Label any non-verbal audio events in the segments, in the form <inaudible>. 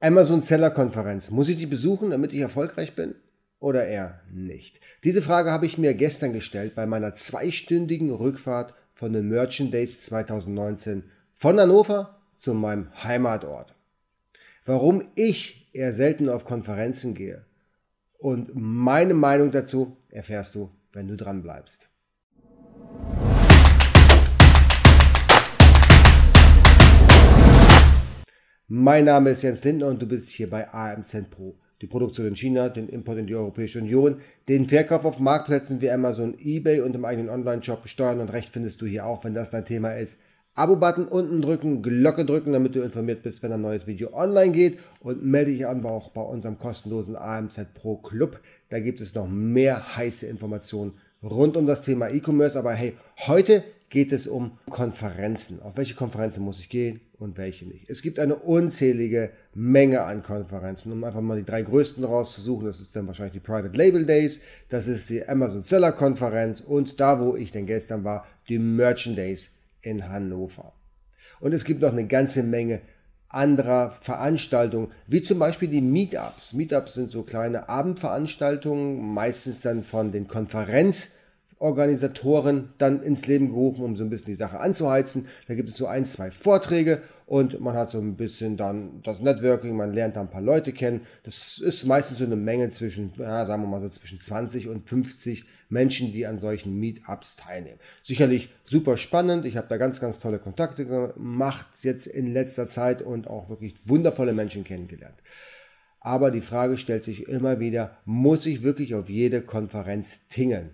Amazon Seller Konferenz. Muss ich die besuchen, damit ich erfolgreich bin? Oder eher nicht? Diese Frage habe ich mir gestern gestellt bei meiner zweistündigen Rückfahrt von den Merchant Days 2019 von Hannover zu meinem Heimatort. Warum ich eher selten auf Konferenzen gehe und meine Meinung dazu erfährst du, wenn du dran bleibst. Mein Name ist Jens Lindner und du bist hier bei AMZ Pro. Die Produktion in China, den Import in die Europäische Union, den Verkauf auf Marktplätzen wie Amazon, eBay und im eigenen Online-Shop steuern und Recht findest du hier auch, wenn das dein Thema ist. Abo-Button unten drücken, Glocke drücken, damit du informiert bist, wenn ein neues Video online geht und melde dich an auch bei unserem kostenlosen AMZ Pro Club. Da gibt es noch mehr heiße Informationen rund um das Thema E-Commerce. Aber hey, heute geht es um Konferenzen. Auf welche Konferenzen muss ich gehen und welche nicht? Es gibt eine unzählige Menge an Konferenzen, um einfach mal die drei größten rauszusuchen. Das ist dann wahrscheinlich die Private Label Days, das ist die Amazon Seller Konferenz und da, wo ich denn gestern war, die Merchant Days in Hannover. Und es gibt noch eine ganze Menge anderer Veranstaltungen, wie zum Beispiel die Meetups. Meetups sind so kleine Abendveranstaltungen, meistens dann von den Konferenz- Organisatoren dann ins Leben gerufen, um so ein bisschen die Sache anzuheizen. Da gibt es so ein, zwei Vorträge und man hat so ein bisschen dann das Networking, man lernt da ein paar Leute kennen. Das ist meistens so eine Menge zwischen, ja, sagen wir mal so zwischen 20 und 50 Menschen, die an solchen Meetups teilnehmen. Sicherlich super spannend. Ich habe da ganz, ganz tolle Kontakte gemacht jetzt in letzter Zeit und auch wirklich wundervolle Menschen kennengelernt. Aber die Frage stellt sich immer wieder, muss ich wirklich auf jede Konferenz tingeln?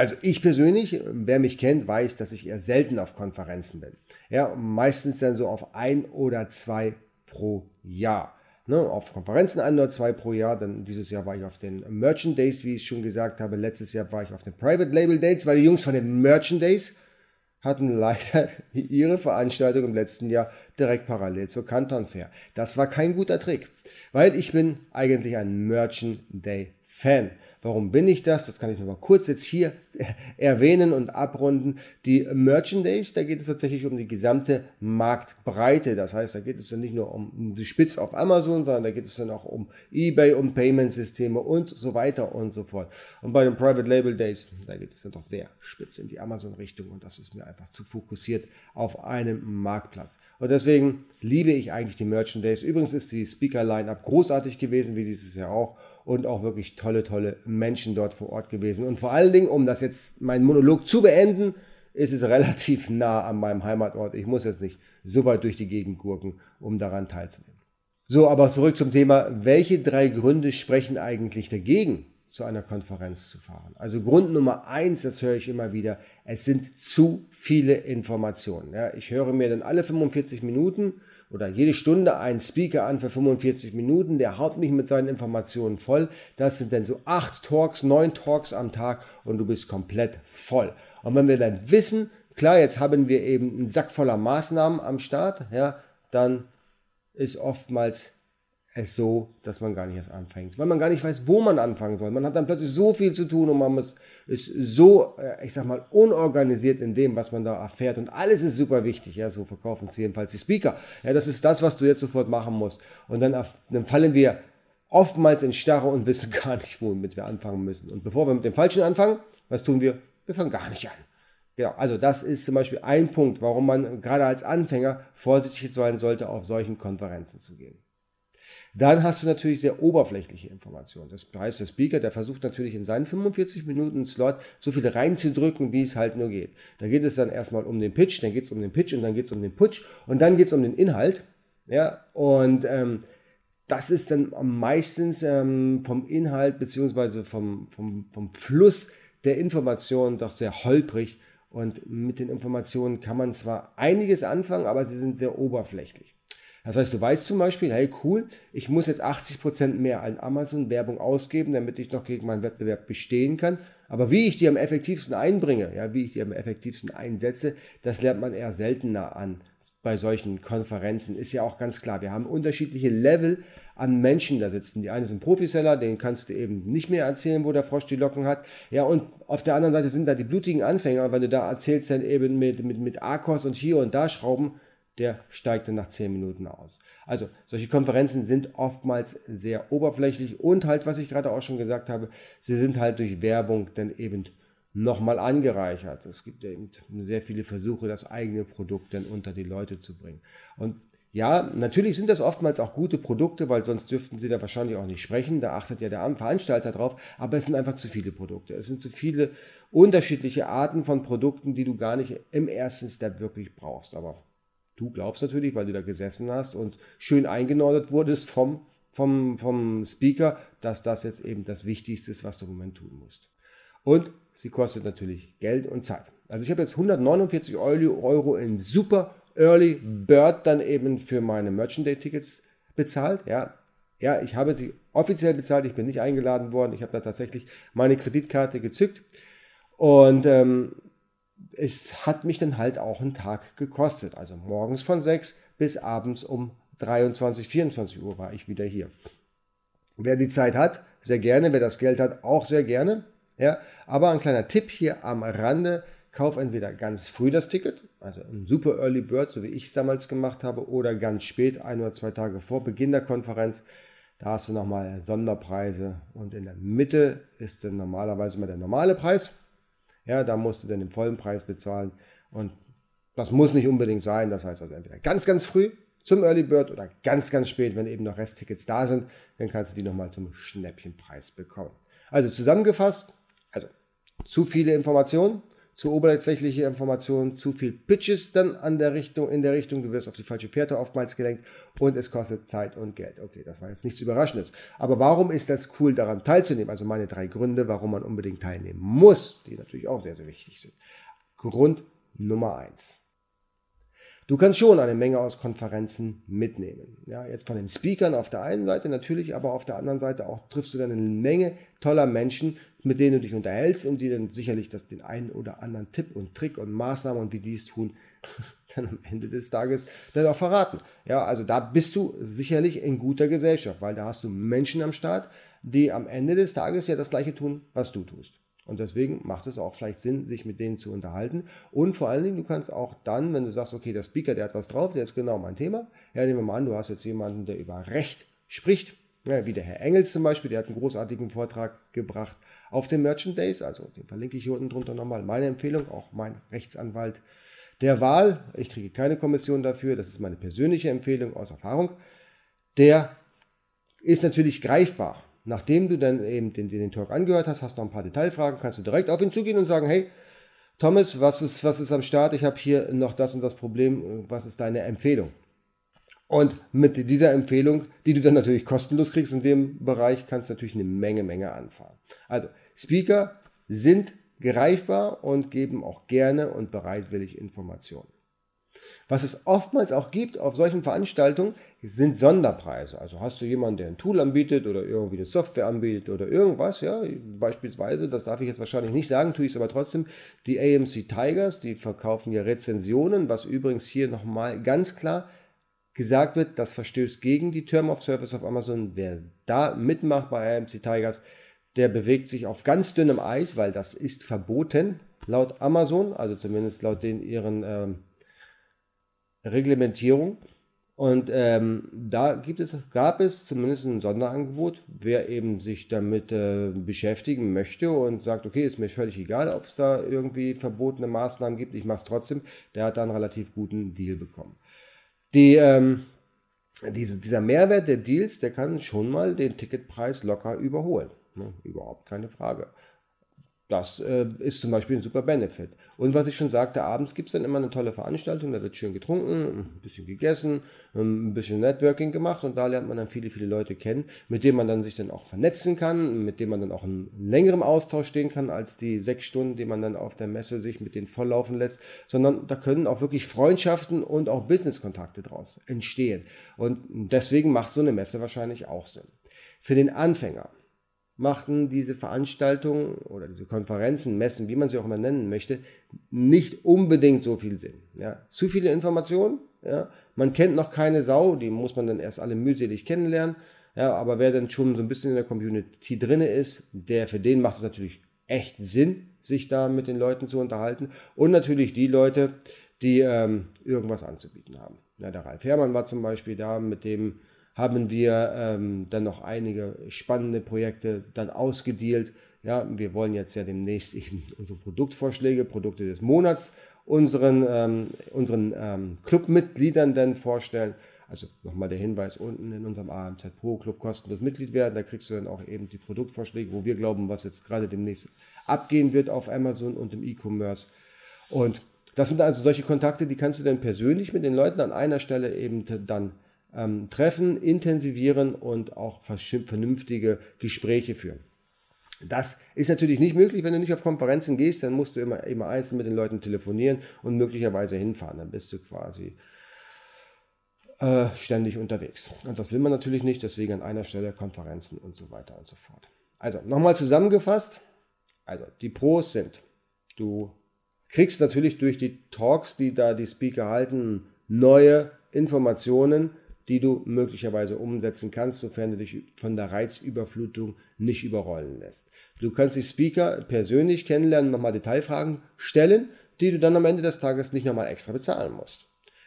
Also ich persönlich, wer mich kennt, weiß, dass ich eher selten auf Konferenzen bin. Ja, meistens dann so auf ein oder zwei pro Jahr. Ne, auf Konferenzen ein oder zwei pro Jahr. Dann dieses Jahr war ich auf den Merchant Days, wie ich schon gesagt habe. Letztes Jahr war ich auf den Private Label Dates, weil die Jungs von den Merchant Days hatten <laughs> leider ihre Veranstaltung im letzten Jahr direkt parallel zur Canton Fair. Das war kein guter Trick, weil ich bin eigentlich ein Merchant Day Fan. Warum bin ich das? Das kann ich noch kurz jetzt hier <laughs> erwähnen und abrunden. Die Merchandise, da geht es tatsächlich um die gesamte Marktbreite. Das heißt, da geht es dann nicht nur um die Spitz auf Amazon, sondern da geht es dann auch um eBay, um Payment-Systeme und so weiter und so fort. Und bei den Private Label Days, da geht es dann doch sehr spitz in die Amazon-Richtung und das ist mir einfach zu fokussiert auf einem Marktplatz. Und deswegen liebe ich eigentlich die Merchandise. Übrigens ist die Speaker-Line-Up großartig gewesen, wie dieses Jahr auch und auch wirklich tolle, tolle Menschen dort vor Ort gewesen. Und vor allen Dingen, um das jetzt meinen Monolog zu beenden, ist es <laughs> relativ nah an meinem Heimatort. Ich muss jetzt nicht so weit durch die Gegend gurken, um daran teilzunehmen. So, aber zurück zum Thema, welche drei Gründe sprechen eigentlich dagegen, zu einer Konferenz zu fahren? Also Grund Nummer eins, das höre ich immer wieder, es sind zu viele Informationen. Ja, ich höre mir dann alle 45 Minuten oder jede Stunde einen Speaker an für 45 Minuten, der haut mich mit seinen Informationen voll. Das sind dann so acht Talks, neun Talks am Tag und du bist komplett voll. Und wenn wir dann wissen, klar, jetzt haben wir eben einen Sack voller Maßnahmen am Start, ja, dann ist oftmals es so, dass man gar nicht erst anfängt, weil man gar nicht weiß, wo man anfangen soll. Man hat dann plötzlich so viel zu tun und man ist, ist so, äh, ich sag mal, unorganisiert in dem, was man da erfährt und alles ist super wichtig, ja, so verkaufen es jedenfalls die Speaker. Ja, das ist das, was du jetzt sofort machen musst. Und dann, dann fallen wir oftmals in Starre und wissen <laughs> gar nicht, womit wir anfangen müssen. Und bevor wir mit dem Falschen anfangen, was tun wir? Wir fangen gar nicht an. Genau, also das ist zum Beispiel ein Punkt, warum man gerade als Anfänger vorsichtig sein sollte, auf solchen Konferenzen zu gehen. Dann hast du natürlich sehr oberflächliche Informationen. Das heißt, der Speaker, der versucht natürlich in seinen 45 Minuten Slot so viel reinzudrücken, wie es halt nur geht. Da geht es dann erstmal um den Pitch, dann geht es um den Pitch und dann geht es um den Putsch und dann geht es um den Inhalt. Ja, und ähm, das ist dann meistens ähm, vom Inhalt beziehungsweise vom, vom, vom Fluss der Informationen doch sehr holprig. Und mit den Informationen kann man zwar einiges anfangen, aber sie sind sehr oberflächlich. Das heißt, du weißt zum Beispiel, hey cool, ich muss jetzt 80% mehr an Amazon-Werbung ausgeben, damit ich noch gegen meinen Wettbewerb bestehen kann. Aber wie ich die am effektivsten einbringe, ja, wie ich die am effektivsten einsetze, das lernt man eher seltener an bei solchen Konferenzen. Ist ja auch ganz klar. Wir haben unterschiedliche Level an Menschen da sitzen. Die einen sind Profiseller, denen kannst du eben nicht mehr erzählen, wo der Frosch die Locken hat. Ja, und auf der anderen Seite sind da die blutigen Anfänger. Und wenn du da erzählst, dann eben mit, mit, mit Akos und hier und da Schrauben, der steigt dann nach 10 Minuten aus. Also solche Konferenzen sind oftmals sehr oberflächlich und halt, was ich gerade auch schon gesagt habe, sie sind halt durch Werbung dann eben nochmal angereichert. Es gibt eben sehr viele Versuche, das eigene Produkt dann unter die Leute zu bringen. Und ja, natürlich sind das oftmals auch gute Produkte, weil sonst dürften sie da wahrscheinlich auch nicht sprechen. Da achtet ja der Veranstalter drauf. Aber es sind einfach zu viele Produkte. Es sind zu viele unterschiedliche Arten von Produkten, die du gar nicht im ersten Step wirklich brauchst. Aber du glaubst natürlich, weil du da gesessen hast und schön eingenordet wurdest vom, vom, vom Speaker, dass das jetzt eben das Wichtigste ist, was du im Moment tun musst. Und sie kostet natürlich Geld und Zeit. Also ich habe jetzt 149 Euro in super Early Bird dann eben für meine Merchant Day Tickets bezahlt. Ja, ja, ich habe sie offiziell bezahlt, ich bin nicht eingeladen worden. Ich habe da tatsächlich meine Kreditkarte gezückt. Und ähm, es hat mich dann halt auch einen Tag gekostet. Also morgens von 6 bis abends um 23, 24 Uhr war ich wieder hier. Wer die Zeit hat, sehr gerne. Wer das Geld hat, auch sehr gerne. Ja, aber ein kleiner Tipp hier am Rande. Kauf entweder ganz früh das Ticket, also ein super Early Bird, so wie ich es damals gemacht habe, oder ganz spät, ein oder zwei Tage vor Beginn der Konferenz. Da hast du nochmal Sonderpreise und in der Mitte ist dann normalerweise immer der normale Preis. Ja, da musst du dann den vollen Preis bezahlen und das muss nicht unbedingt sein. Das heißt also entweder ganz, ganz früh zum Early Bird oder ganz, ganz spät, wenn eben noch Resttickets da sind, dann kannst du die nochmal zum Schnäppchenpreis bekommen. Also zusammengefasst, also zu viele Informationen, zu oberflächliche Informationen, zu viel Pitches dann an der Richtung, in der Richtung, du wirst auf die falsche Fährte oftmals gelenkt und es kostet Zeit und Geld. Okay, das war jetzt nichts Überraschendes. Aber warum ist das cool, daran teilzunehmen? Also meine drei Gründe, warum man unbedingt teilnehmen muss, die natürlich auch sehr, sehr wichtig sind. Grund Nummer eins. Du kannst schon eine Menge aus Konferenzen mitnehmen. Ja, jetzt von den Speakern auf der einen Seite natürlich, aber auf der anderen Seite auch triffst du dann eine Menge toller Menschen, mit denen du dich unterhältst und die dann sicherlich das, den einen oder anderen Tipp und Trick und Maßnahmen und wie die es tun, <laughs> dann am Ende des Tages dann auch verraten. Ja, also da bist du sicherlich in guter Gesellschaft, weil da hast du Menschen am Start, die am Ende des Tages ja das Gleiche tun, was du tust. Und deswegen macht es auch vielleicht Sinn, sich mit denen zu unterhalten. Und vor allen Dingen, du kannst auch dann, wenn du sagst, okay, der Speaker, der hat was drauf, der ist genau mein Thema. Ja, nehmen wir mal an, du hast jetzt jemanden, der über Recht spricht. Ja, wie der Herr Engels zum Beispiel, der hat einen großartigen Vortrag gebracht auf den Merchant Days. Also den verlinke ich hier unten drunter nochmal. Meine Empfehlung, auch mein Rechtsanwalt der Wahl. Ich kriege keine Kommission dafür, das ist meine persönliche Empfehlung aus Erfahrung. Der ist natürlich greifbar. Nachdem du dann eben den, den Talk angehört hast, hast du noch ein paar Detailfragen, kannst du direkt auf ihn zugehen und sagen, hey, Thomas, was ist, was ist am Start? Ich habe hier noch das und das Problem. Was ist deine Empfehlung? Und mit dieser Empfehlung, die du dann natürlich kostenlos kriegst in dem Bereich, kannst du natürlich eine Menge, Menge anfahren. Also, Speaker sind greifbar und geben auch gerne und bereitwillig Informationen. Was es oftmals auch gibt auf solchen Veranstaltungen, sind Sonderpreise. Also hast du jemanden, der ein Tool anbietet oder irgendwie eine Software anbietet oder irgendwas, ja, beispielsweise, das darf ich jetzt wahrscheinlich nicht sagen, tue ich es aber trotzdem, die AMC Tigers, die verkaufen ja Rezensionen, was übrigens hier nochmal ganz klar gesagt wird, das verstößt gegen die Term of Service auf Amazon. Wer da mitmacht bei AMC Tigers, der bewegt sich auf ganz dünnem Eis, weil das ist verboten laut Amazon, also zumindest laut den ihren ähm, Reglementierung. Und ähm, da gibt es, gab es zumindest ein Sonderangebot, wer eben sich damit äh, beschäftigen möchte und sagt, okay, ist mir völlig egal, ob es da irgendwie verbotene Maßnahmen gibt, ich mache es trotzdem, der hat da einen relativ guten Deal bekommen. Die, ähm, diese, dieser Mehrwert der Deals, der kann schon mal den Ticketpreis locker überholen. Ne? Überhaupt keine Frage. Das äh, ist zum Beispiel ein super Benefit. Und was ich schon sagte, abends gibt es dann immer eine tolle Veranstaltung, da wird schön getrunken, ein bisschen gegessen, ein bisschen Networking gemacht und da lernt man dann viele, viele Leute kennen, mit denen man dann sich dann auch vernetzen kann, mit denen man dann auch in längerem Austausch stehen kann, als die sechs Stunden, die man dann auf der Messe sich mit denen volllaufen lässt, sondern da können auch wirklich Freundschaften und auch Businesskontakte draus entstehen. Und deswegen macht so eine Messe wahrscheinlich auch Sinn. Für den Anfänger machten diese Veranstaltungen oder diese Konferenzen, Messen, wie man sie auch immer nennen möchte, nicht unbedingt so viel Sinn. Ja, zu viele Informationen, ja, man kennt noch keine Sau, die muss man dann erst alle mühselig kennenlernen. Ja, aber wer dann schon so ein bisschen in der Community drin ist, der für den macht es natürlich echt Sinn, sich da mit den Leuten zu unterhalten. Und natürlich die Leute, die ähm, irgendwas anzubieten haben. Ja, der Ralf Herrmann war zum Beispiel da, mit dem haben wir ähm, dann noch einige spannende Projekte dann ausgedealt. Ja, wir wollen jetzt ja demnächst eben <laughs> unsere Produktvorschläge, Produkte des Monats unseren, ähm, unseren ähm, Clubmitgliedern dann vorstellen. Also nochmal der Hinweis unten in unserem AMZ Pro Club kostenlos Mitglied werden. Da kriegst du dann auch eben die Produktvorschläge, wo wir glauben, was jetzt gerade demnächst abgehen wird auf Amazon und im E-Commerce. Und das sind also solche Kontakte, die kannst du dann persönlich mit den Leuten an einer Stelle eben dann ähm, treffen, intensivieren und auch vernünftige Gespräche führen. Das ist natürlich nicht möglich, wenn du nicht auf Konferenzen gehst, dann musst du immer, immer einzeln mit den Leuten telefonieren und möglicherweise hinfahren. Dann bist du quasi äh, ständig unterwegs. Und das will man natürlich nicht, deswegen an einer Stelle Konferenzen und so weiter und so fort. Also nochmal zusammengefasst. Also die Pros sind, du kriegst natürlich durch die Talks, die da die Speaker halten, neue Informationen, die du möglicherweise umsetzen kannst, sofern du dich von der Reizüberflutung nicht überrollen lässt. Du kannst die Speaker persönlich kennenlernen, nochmal Detailfragen stellen, die du dann am Ende des Tages nicht nochmal extra bezahlen musst.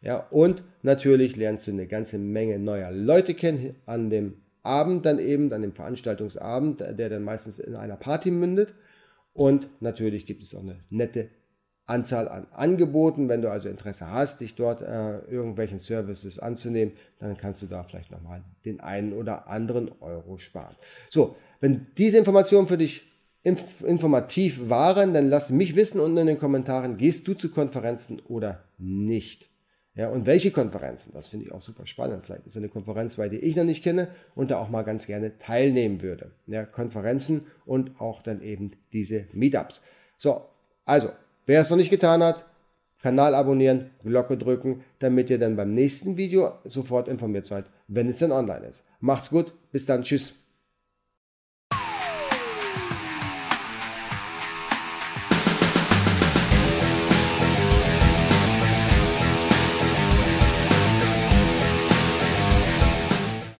Ja, und natürlich lernst du eine ganze Menge neuer Leute kennen an dem Abend dann eben, an dem Veranstaltungsabend, der dann meistens in einer Party mündet. Und natürlich gibt es auch eine nette Anzahl an Angeboten. Wenn du also Interesse hast, dich dort äh, irgendwelchen Services anzunehmen, dann kannst du da vielleicht nochmal den einen oder anderen Euro sparen. So, wenn diese Informationen für dich inf informativ waren, dann lass mich wissen unten in den Kommentaren, gehst du zu Konferenzen oder nicht. Ja, und welche Konferenzen? Das finde ich auch super spannend. Vielleicht ist eine Konferenz, bei der ich noch nicht kenne und da auch mal ganz gerne teilnehmen würde. Ja, Konferenzen und auch dann eben diese Meetups. So, also Wer es noch nicht getan hat, Kanal abonnieren, Glocke drücken, damit ihr dann beim nächsten Video sofort informiert seid, wenn es dann online ist. Macht's gut, bis dann, tschüss.